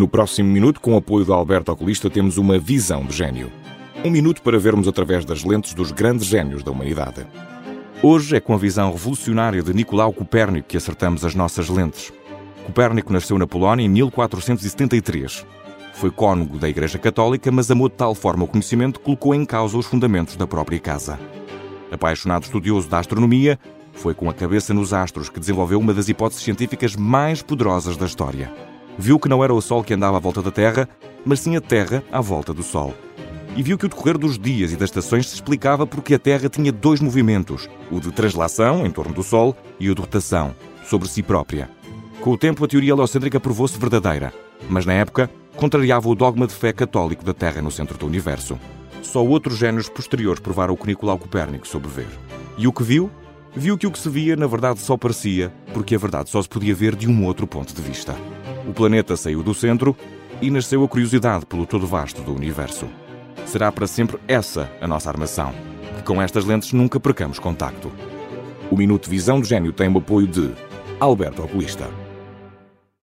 No próximo minuto, com o apoio do Alberto Oculista, temos uma visão de gênio. Um minuto para vermos através das lentes dos grandes gênios da humanidade. Hoje é com a visão revolucionária de Nicolau Copérnico que acertamos as nossas lentes. Copérnico nasceu na Polónia em 1473. Foi cônego da Igreja Católica, mas amou de tal forma o conhecimento que colocou em causa os fundamentos da própria casa. Apaixonado estudioso da astronomia, foi com a cabeça nos astros que desenvolveu uma das hipóteses científicas mais poderosas da história. Viu que não era o Sol que andava à volta da Terra, mas sim a Terra à volta do Sol. E viu que o decorrer dos dias e das estações se explicava porque a Terra tinha dois movimentos, o de translação, em torno do Sol, e o de rotação, sobre si própria. Com o tempo, a teoria heliocêntrica provou-se verdadeira, mas na época contrariava o dogma de fé católico da Terra no centro do universo. Só outros génios posteriores provaram o que Nicolau Copérnico soube ver. E o que viu? Viu que o que se via, na verdade, só parecia, porque a verdade só se podia ver de um outro ponto de vista. O planeta saiu do centro e nasceu a curiosidade pelo todo vasto do universo. Será para sempre essa a nossa armação, que com estas lentes nunca percamos contacto. O Minuto Visão do Gênio tem o apoio de Alberto Oculista.